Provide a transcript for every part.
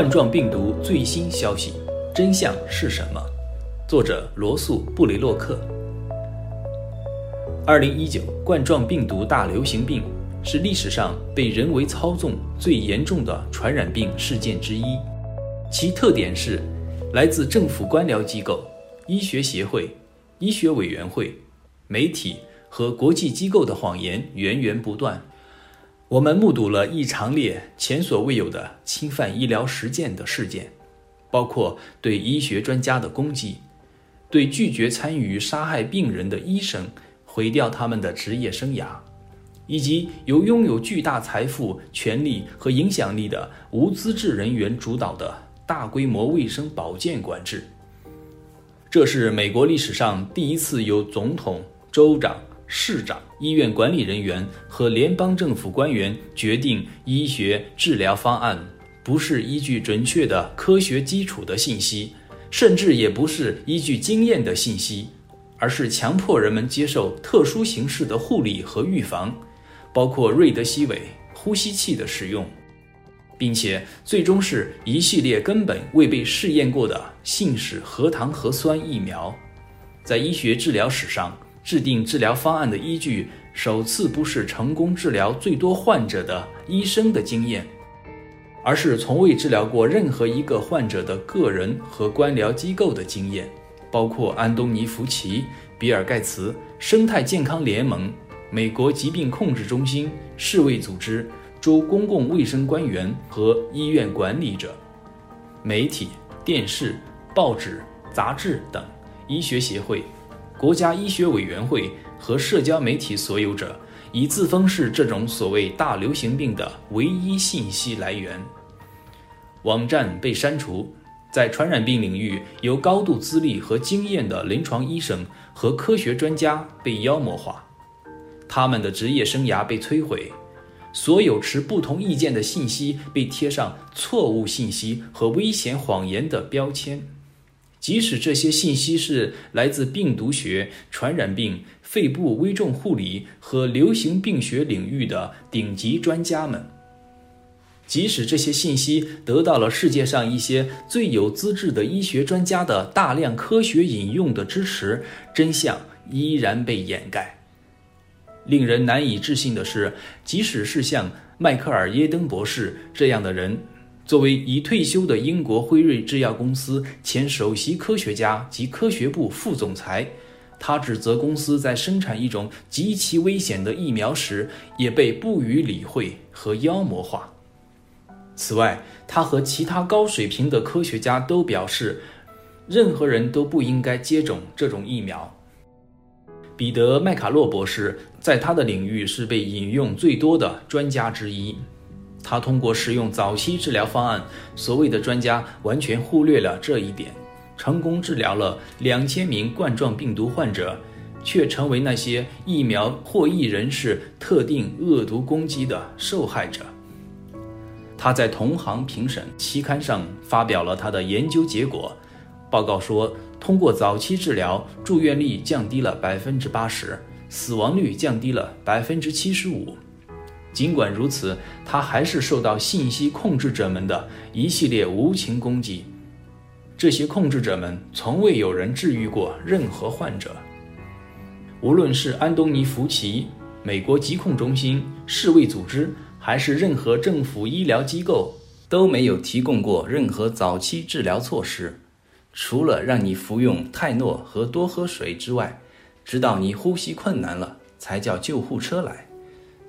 冠状病毒最新消息，真相是什么？作者罗素·布雷洛克。二零一九冠状病毒大流行病是历史上被人为操纵最严重的传染病事件之一，其特点是来自政府官僚机构、医学协会、医学委员会、媒体和国际机构的谎言源源不断。我们目睹了一长列前所未有的侵犯医疗实践的事件，包括对医学专家的攻击，对拒绝参与杀害病人的医生毁掉他们的职业生涯，以及由拥有巨大财富、权力和影响力的无资质人员主导的大规模卫生保健管制。这是美国历史上第一次由总统、州长。市长、医院管理人员和联邦政府官员决定医学治疗方案，不是依据准确的科学基础的信息，甚至也不是依据经验的信息，而是强迫人们接受特殊形式的护理和预防，包括瑞德西韦呼吸器的使用，并且最终是一系列根本未被试验过的信使核糖核酸疫苗，在医学治疗史上。制定治疗方案的依据，首次不是成功治疗最多患者的医生的经验，而是从未治疗过任何一个患者的个人和官僚机构的经验，包括安东尼·福奇、比尔·盖茨、生态健康联盟、美国疾病控制中心、世卫组织、州公共卫生官员和医院管理者、媒体、电视、报纸、杂志等医学协会。国家医学委员会和社交媒体所有者以自封是这种所谓大流行病的唯一信息来源。网站被删除，在传染病领域有高度资历和经验的临床医生和科学专家被妖魔化，他们的职业生涯被摧毁，所有持不同意见的信息被贴上错误信息和危险谎言的标签。即使这些信息是来自病毒学、传染病、肺部危重护理和流行病学领域的顶级专家们，即使这些信息得到了世界上一些最有资质的医学专家的大量科学引用的支持，真相依然被掩盖。令人难以置信的是，即使是像迈克尔·耶登博士这样的人。作为已退休的英国辉瑞制药公司前首席科学家及科学部副总裁，他指责公司在生产一种极其危险的疫苗时也被不予理会和妖魔化。此外，他和其他高水平的科学家都表示，任何人都不应该接种这种疫苗。彼得·麦卡洛博士在他的领域是被引用最多的专家之一。他通过使用早期治疗方案，所谓的专家完全忽略了这一点，成功治疗了两千名冠状病毒患者，却成为那些疫苗获益人士特定恶毒攻击的受害者。他在同行评审期刊上发表了他的研究结果，报告说，通过早期治疗，住院率降低了百分之八十，死亡率降低了百分之七十五。尽管如此，他还是受到信息控制者们的一系列无情攻击。这些控制者们从未有人治愈过任何患者。无论是安东尼·福奇、美国疾控中心、世卫组织，还是任何政府医疗机构，都没有提供过任何早期治疗措施，除了让你服用泰诺和多喝水之外，直到你呼吸困难了，才叫救护车来。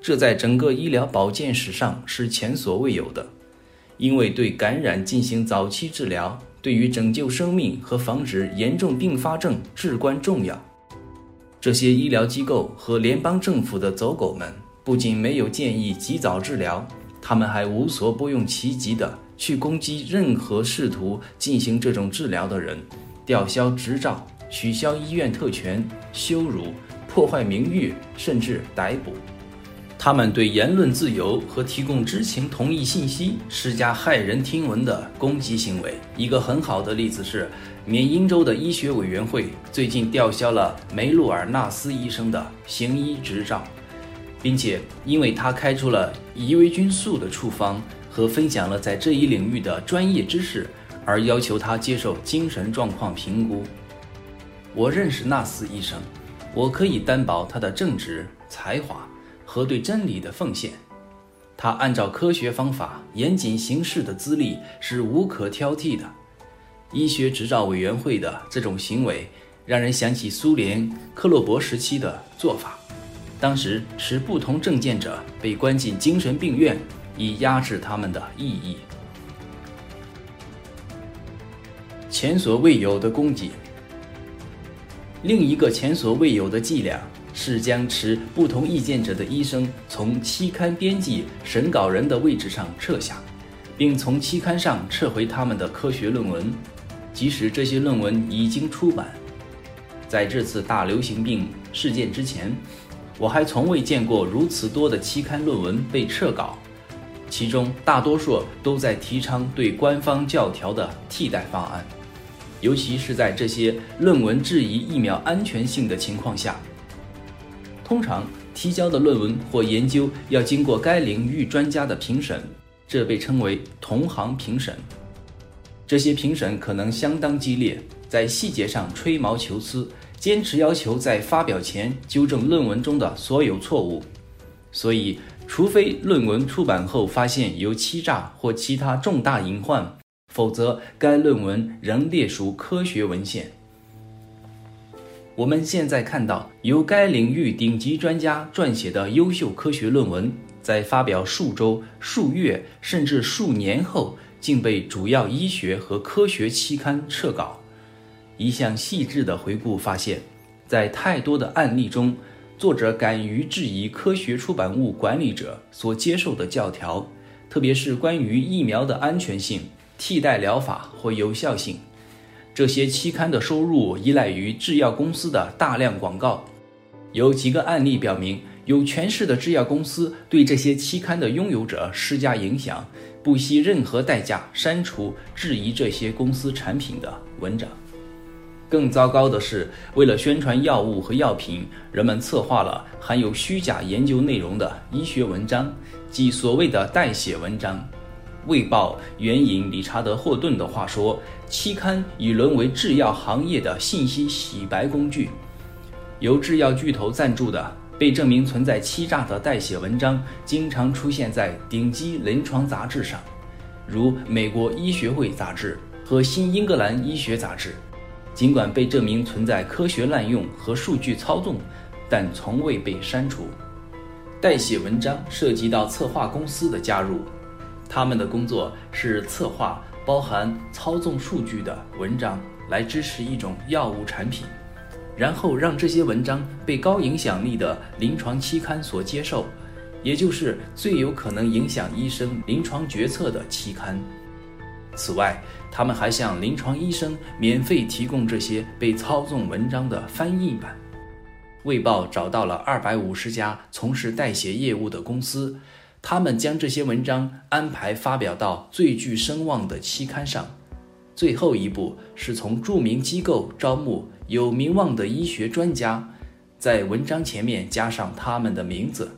这在整个医疗保健史上是前所未有的，因为对感染进行早期治疗，对于拯救生命和防止严重并发症至关重要。这些医疗机构和联邦政府的走狗们不仅没有建议及早治疗，他们还无所不用其极地去攻击任何试图进行这种治疗的人，吊销执照、取消医院特权、羞辱、破坏名誉，甚至逮捕。他们对言论自由和提供知情同意信息施加骇人听闻的攻击行为。一个很好的例子是，缅因州的医学委员会最近吊销了梅鲁尔纳斯医生的行医执照，并且因为他开出了伊维菌素的处方和分享了在这一领域的专业知识，而要求他接受精神状况评估。我认识纳斯医生，我可以担保他的正直、才华和对真理的奉献。他按照科学方法严谨行事的资历是无可挑剔的。医学执照委员会的这种行为，让人想起苏联克洛伯时期的做法。当时持不同证件者被关进精神病院，以压制他们的异议。前所未有的供给。另一个前所未有的伎俩是将持不同意见者的医生从期刊编辑、审稿人的位置上撤下，并从期刊上撤回他们的科学论文，即使这些论文已经出版。在这次大流行病事件之前，我还从未见过如此多的期刊论文被撤稿，其中大多数都在提倡对官方教条的替代方案。尤其是在这些论文质疑疫苗安全性的情况下，通常提交的论文或研究要经过该领域专家的评审，这被称为同行评审。这些评审可能相当激烈，在细节上吹毛求疵，坚持要求在发表前纠正论文中的所有错误。所以，除非论文出版后发现有欺诈或其他重大隐患。否则，该论文仍列属科学文献。我们现在看到由该领域顶级专家撰写的优秀科学论文，在发表数周、数月甚至数年后，竟被主要医学和科学期刊撤稿。一项细致的回顾发现，在太多的案例中，作者敢于质疑科学出版物管理者所接受的教条，特别是关于疫苗的安全性。替代疗法或有效性，这些期刊的收入依赖于制药公司的大量广告。有几个案例表明，有权势的制药公司对这些期刊的拥有者施加影响，不惜任何代价删除质疑这些公司产品的文章。更糟糕的是，为了宣传药物和药品，人们策划了含有虚假研究内容的医学文章，即所谓的代写文章。《卫报》援引理查德·霍顿的话说：“期刊已沦为制药行业的信息洗白工具。由制药巨头赞助的、被证明存在欺诈的代写文章，经常出现在顶级临床杂志上，如《美国医学会杂志》和《新英格兰医学杂志》。尽管被证明存在科学滥用和数据操纵，但从未被删除。代写文章涉及到策划公司的加入。”他们的工作是策划包含操纵数据的文章，来支持一种药物产品，然后让这些文章被高影响力的临床期刊所接受，也就是最有可能影响医生临床决策的期刊。此外，他们还向临床医生免费提供这些被操纵文章的翻译版。卫报找到了二百五十家从事代写业务的公司。他们将这些文章安排发表到最具声望的期刊上。最后一步是从著名机构招募有名望的医学专家，在文章前面加上他们的名字。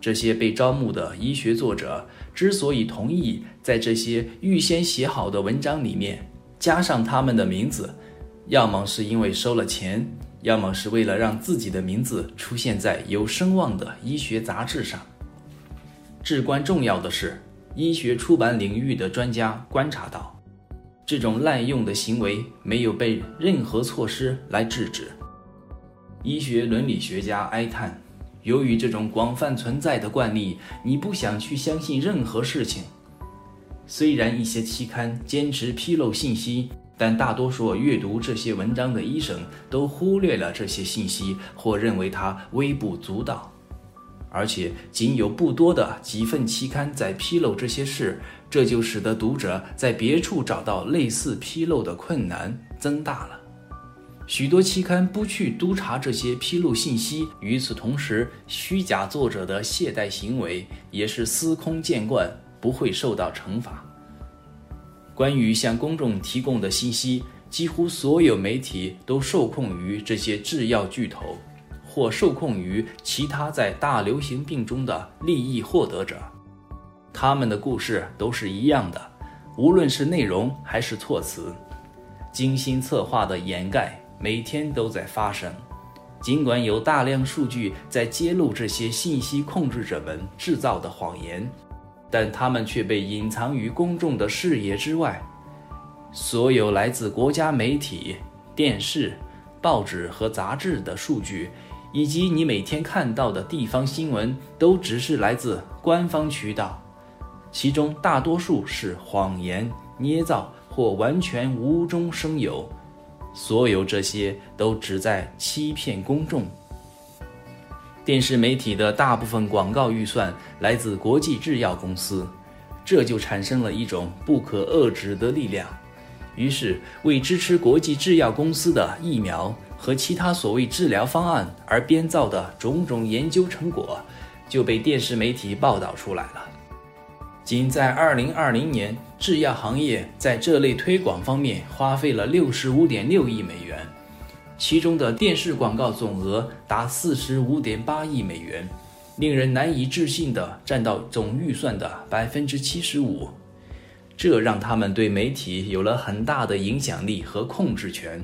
这些被招募的医学作者之所以同意在这些预先写好的文章里面加上他们的名字，要么是因为收了钱，要么是为了让自己的名字出现在有声望的医学杂志上。至关重要的是，医学出版领域的专家观察到，这种滥用的行为没有被任何措施来制止。医学伦理学家哀叹：“由于这种广泛存在的惯例，你不想去相信任何事情。虽然一些期刊坚持披露信息，但大多数阅读这些文章的医生都忽略了这些信息，或认为它微不足道。”而且仅有不多的几份期刊在披露这些事，这就使得读者在别处找到类似披露的困难增大了。许多期刊不去督查这些披露信息，与此同时，虚假作者的懈怠行为也是司空见惯，不会受到惩罚。关于向公众提供的信息，几乎所有媒体都受控于这些制药巨头。或受控于其他在大流行病中的利益获得者，他们的故事都是一样的，无论是内容还是措辞，精心策划的掩盖，每天都在发生。尽管有大量数据在揭露这些信息控制者们制造的谎言，但他们却被隐藏于公众的视野之外。所有来自国家媒体、电视、报纸和杂志的数据。以及你每天看到的地方新闻，都只是来自官方渠道，其中大多数是谎言、捏造或完全无中生有。所有这些都旨在欺骗公众。电视媒体的大部分广告预算来自国际制药公司，这就产生了一种不可遏制的力量。于是，为支持国际制药公司的疫苗。和其他所谓治疗方案而编造的种种研究成果，就被电视媒体报道出来了。仅在2020年，制药行业在这类推广方面花费了65.6亿美元，其中的电视广告总额达45.8亿美元，令人难以置信地占到总预算的75%。这让他们对媒体有了很大的影响力和控制权。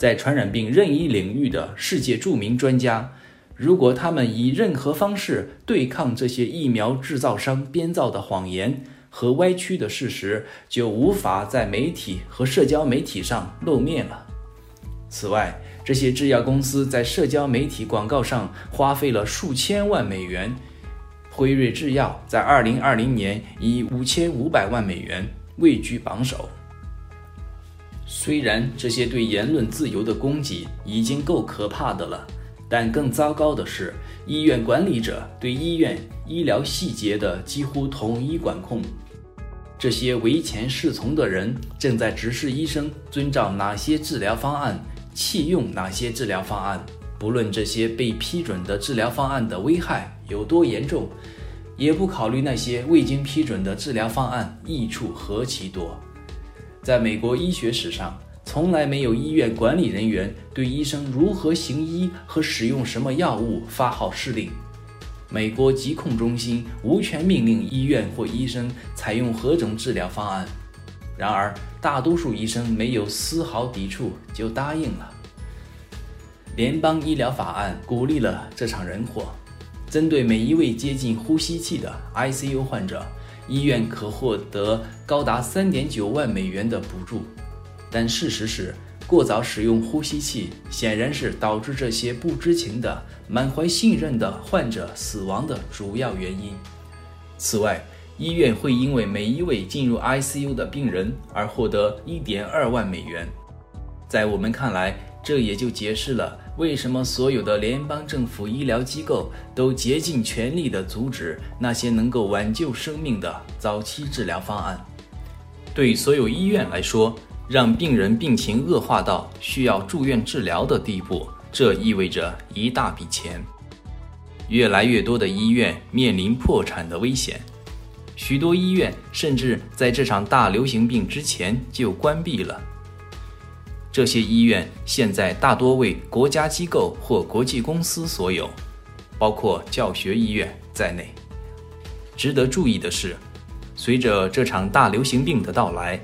在传染病任意领域的世界著名专家，如果他们以任何方式对抗这些疫苗制造商编造的谎言和歪曲的事实，就无法在媒体和社交媒体上露面了。此外，这些制药公司在社交媒体广告上花费了数千万美元。辉瑞制药在2020年以5500万美元位居榜首。虽然这些对言论自由的攻击已经够可怕的了，但更糟糕的是，医院管理者对医院医疗细节的几乎统一管控。这些唯钱是从的人正在指示医生遵照哪些治疗方案，弃用哪些治疗方案，不论这些被批准的治疗方案的危害有多严重，也不考虑那些未经批准的治疗方案益处何其多。在美国医学史上，从来没有医院管理人员对医生如何行医和使用什么药物发号施令。美国疾控中心无权命令医院或医生采用何种治疗方案。然而，大多数医生没有丝毫抵触就答应了。联邦医疗法案鼓励了这场人祸，针对每一位接近呼吸器的 ICU 患者。医院可获得高达三点九万美元的补助，但事实是，过早使用呼吸器显然是导致这些不知情的、满怀信任的患者死亡的主要原因。此外，医院会因为每一位进入 ICU 的病人而获得一点二万美元。在我们看来，这也就解释了为什么所有的联邦政府医疗机构都竭尽全力地阻止那些能够挽救生命的早期治疗方案。对所有医院来说，让病人病情恶化到需要住院治疗的地步，这意味着一大笔钱。越来越多的医院面临破产的危险，许多医院甚至在这场大流行病之前就关闭了。这些医院现在大多为国家机构或国际公司所有，包括教学医院在内。值得注意的是，随着这场大流行病的到来，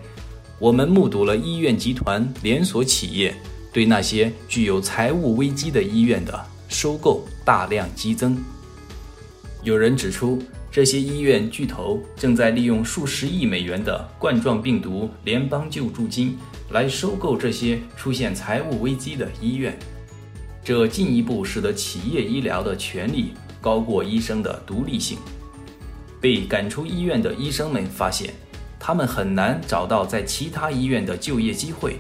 我们目睹了医院集团连锁企业对那些具有财务危机的医院的收购大量激增。有人指出，这些医院巨头正在利用数十亿美元的冠状病毒联邦救助金。来收购这些出现财务危机的医院，这进一步使得企业医疗的权利高过医生的独立性。被赶出医院的医生们发现，他们很难找到在其他医院的就业机会，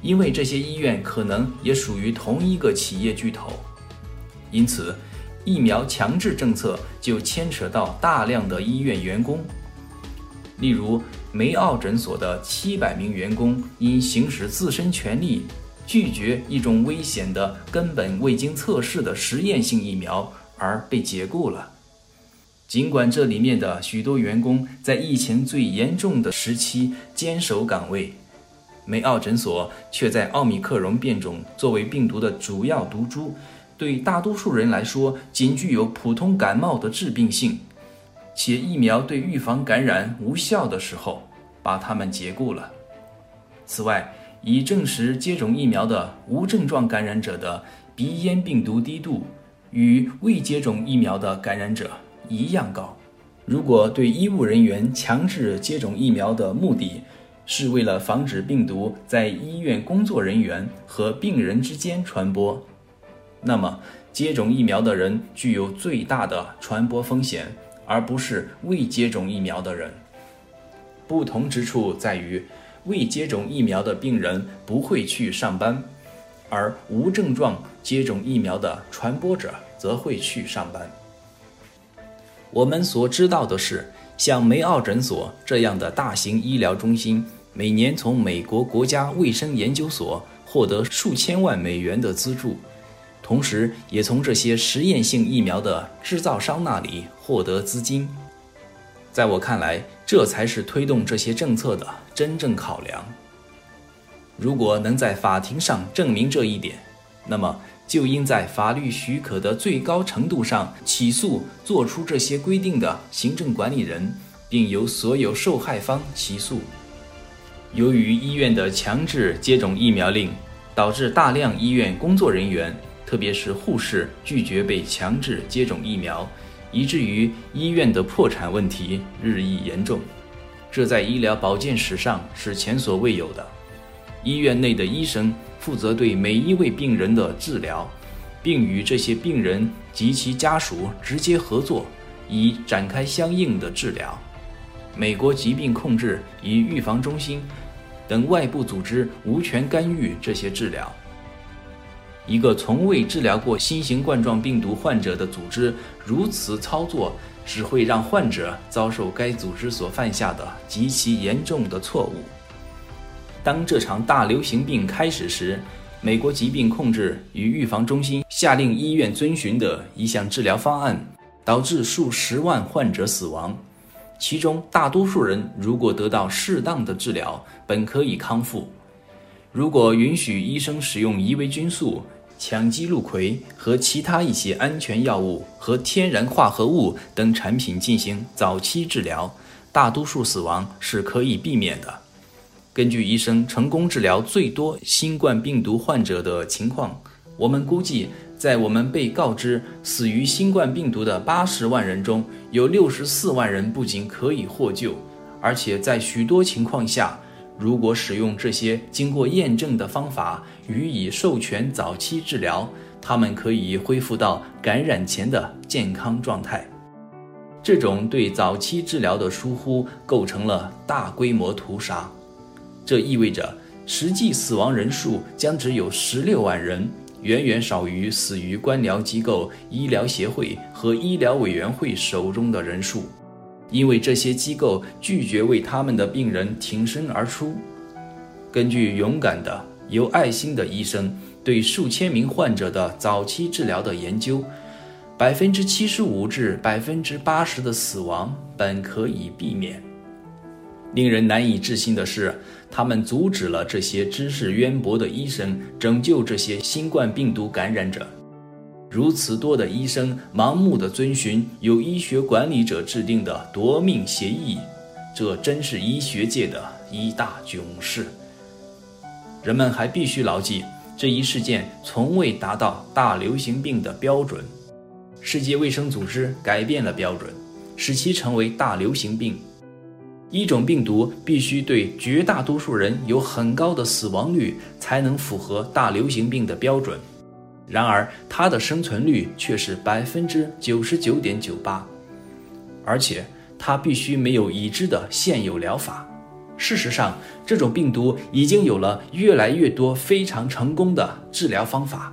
因为这些医院可能也属于同一个企业巨头。因此，疫苗强制政策就牵扯到大量的医院员工，例如。梅奥诊所的七百名员工因行使自身权利，拒绝一种危险的、根本未经测试的实验性疫苗而被解雇了。尽管这里面的许多员工在疫情最严重的时期坚守岗位，梅奥诊所却在奥密克戎变种作为病毒的主要毒株，对大多数人来说仅具有普通感冒的致病性。且疫苗对预防感染无效的时候，把它们解雇了。此外，已证实接种疫苗的无症状感染者的鼻咽病毒低度与未接种疫苗的感染者一样高。如果对医务人员强制接种疫苗的目的是为了防止病毒在医院工作人员和病人之间传播，那么接种疫苗的人具有最大的传播风险，而不是未接种疫苗的人。不同之处在于。未接种疫苗的病人不会去上班，而无症状接种疫苗的传播者则会去上班。我们所知道的是，像梅奥诊所这样的大型医疗中心，每年从美国国家卫生研究所获得数千万美元的资助，同时也从这些实验性疫苗的制造商那里获得资金。在我看来，这才是推动这些政策的真正考量。如果能在法庭上证明这一点，那么就应在法律许可的最高程度上起诉做出这些规定的行政管理人，并由所有受害方起诉。由于医院的强制接种疫苗令，导致大量医院工作人员，特别是护士拒绝被强制接种疫苗。以至于医院的破产问题日益严重，这在医疗保健史上是前所未有的。医院内的医生负责对每一位病人的治疗，并与这些病人及其家属直接合作，以展开相应的治疗。美国疾病控制与预防中心等外部组织无权干预这些治疗。一个从未治疗过新型冠状病毒患者的组织如此操作，只会让患者遭受该组织所犯下的极其严重的错误。当这场大流行病开始时，美国疾病控制与预防中心下令医院遵循的一项治疗方案，导致数十万患者死亡，其中大多数人如果得到适当的治疗，本可以康复。如果允许医生使用伊维菌素，羟基氯喹和其他一些安全药物和天然化合物等产品进行早期治疗，大多数死亡是可以避免的。根据医生成功治疗最多新冠病毒患者的。情况，我们估计，在我们被告知死于新冠病毒的。八十万人中，有六十四万人不仅可以获救，而且在许多情况下。如果使用这些经过验证的。方法予以授权早期治疗，他们可以恢复到感染前的健康状态。这种对早期治疗的疏忽构成了大规模屠杀，这意味着实际死亡人数将只有十六万人，远远少于死于官僚机构、医疗协会和医疗委员会手中的人数。因为这些机构拒绝为他们的病人挺身而出。根据勇敢的、有爱心的医生对数千名患者的早期治疗的研究，百分之七十五至百分之八十的死亡本可以避免。令人难以置信的是，他们阻止了这些知识渊博的医生拯救这些新冠病毒感染者。如此多的医生盲目地遵循由医学管理者制定的夺命协议，这真是医学界的一大囧事。人们还必须牢记，这一事件从未达到大流行病的标准。世界卫生组织改变了标准，使其成为大流行病。一种病毒必须对绝大多数人有很高的死亡率，才能符合大流行病的标准。然而，它的生存率却是百分之九十九点九八，而且它必须没有已知的现有疗法。事实上，这种病毒已经有了越来越多非常成功的治疗方法。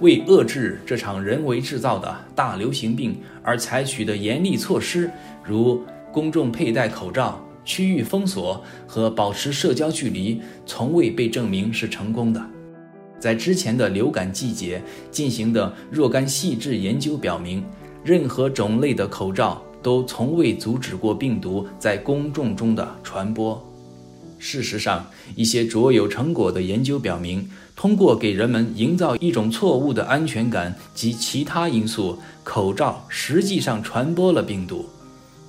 为遏制这场人为制造的大流行病而采取的严厉措施，如公众佩戴口罩、区域封锁和保持社交距离，从未被证明是成功的。在之前的流感季节进行的若干细致研究表明，任何种类的口罩都从未阻止过病毒在公众中的传播。事实上，一些卓有成果的研究表明，通过给人们营造一种错误的安全感及其他因素，口罩实际上传播了病毒。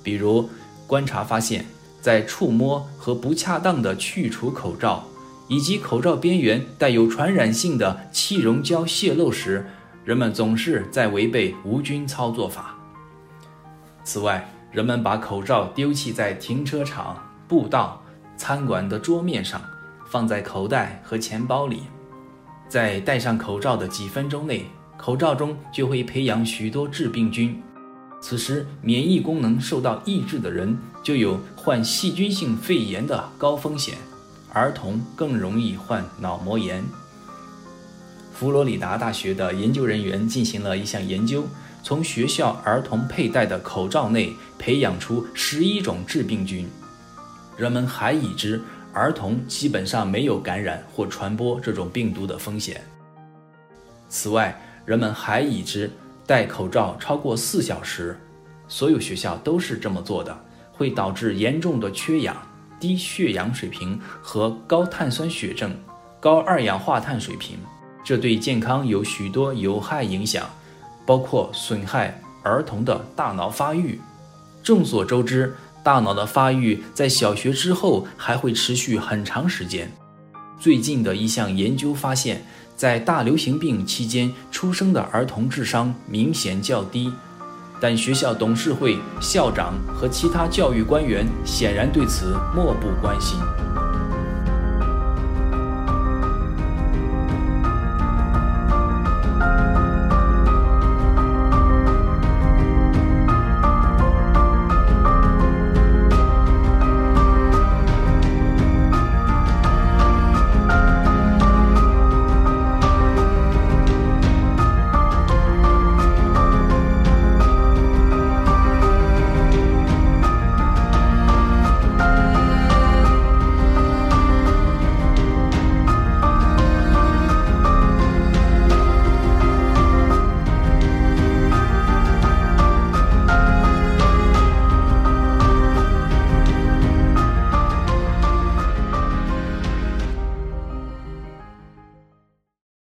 比如，观察发现，在触摸和不恰当的去除口罩，以及口罩边缘带有传染性的气溶胶泄漏时，人们总是在违背无菌操作法。此外，人们把口罩丢弃在停车场、步道。餐馆的桌面上，放在口袋和钱包里，在戴上口罩的几分钟内，口罩中就会培养许多致病菌。此时，免疫功能受到抑制的人就有患细菌性肺炎的高风险，儿童更容易患脑膜炎。佛罗里达大学的研究人员进行了一项研究，从学校儿童佩戴的口罩内培养出十一种致病菌。人们还已知，儿童基本上没有感染或传播这种病毒的风险。此外，人们还已知，戴口罩超过四小时，所有学校都是这么做的，会导致严重的缺氧、低血氧水平和高碳酸血症、高二氧化碳水平。这对健康有许多有害影响，包括损害儿童的大脑发育。众所周知。大脑的发育在小学之后还会持续很长时间。最近的一项研究发现，在大流行病期间出生的儿童智商明显较低，但学校董事会、校长和其他教育官员显然对此漠不关心。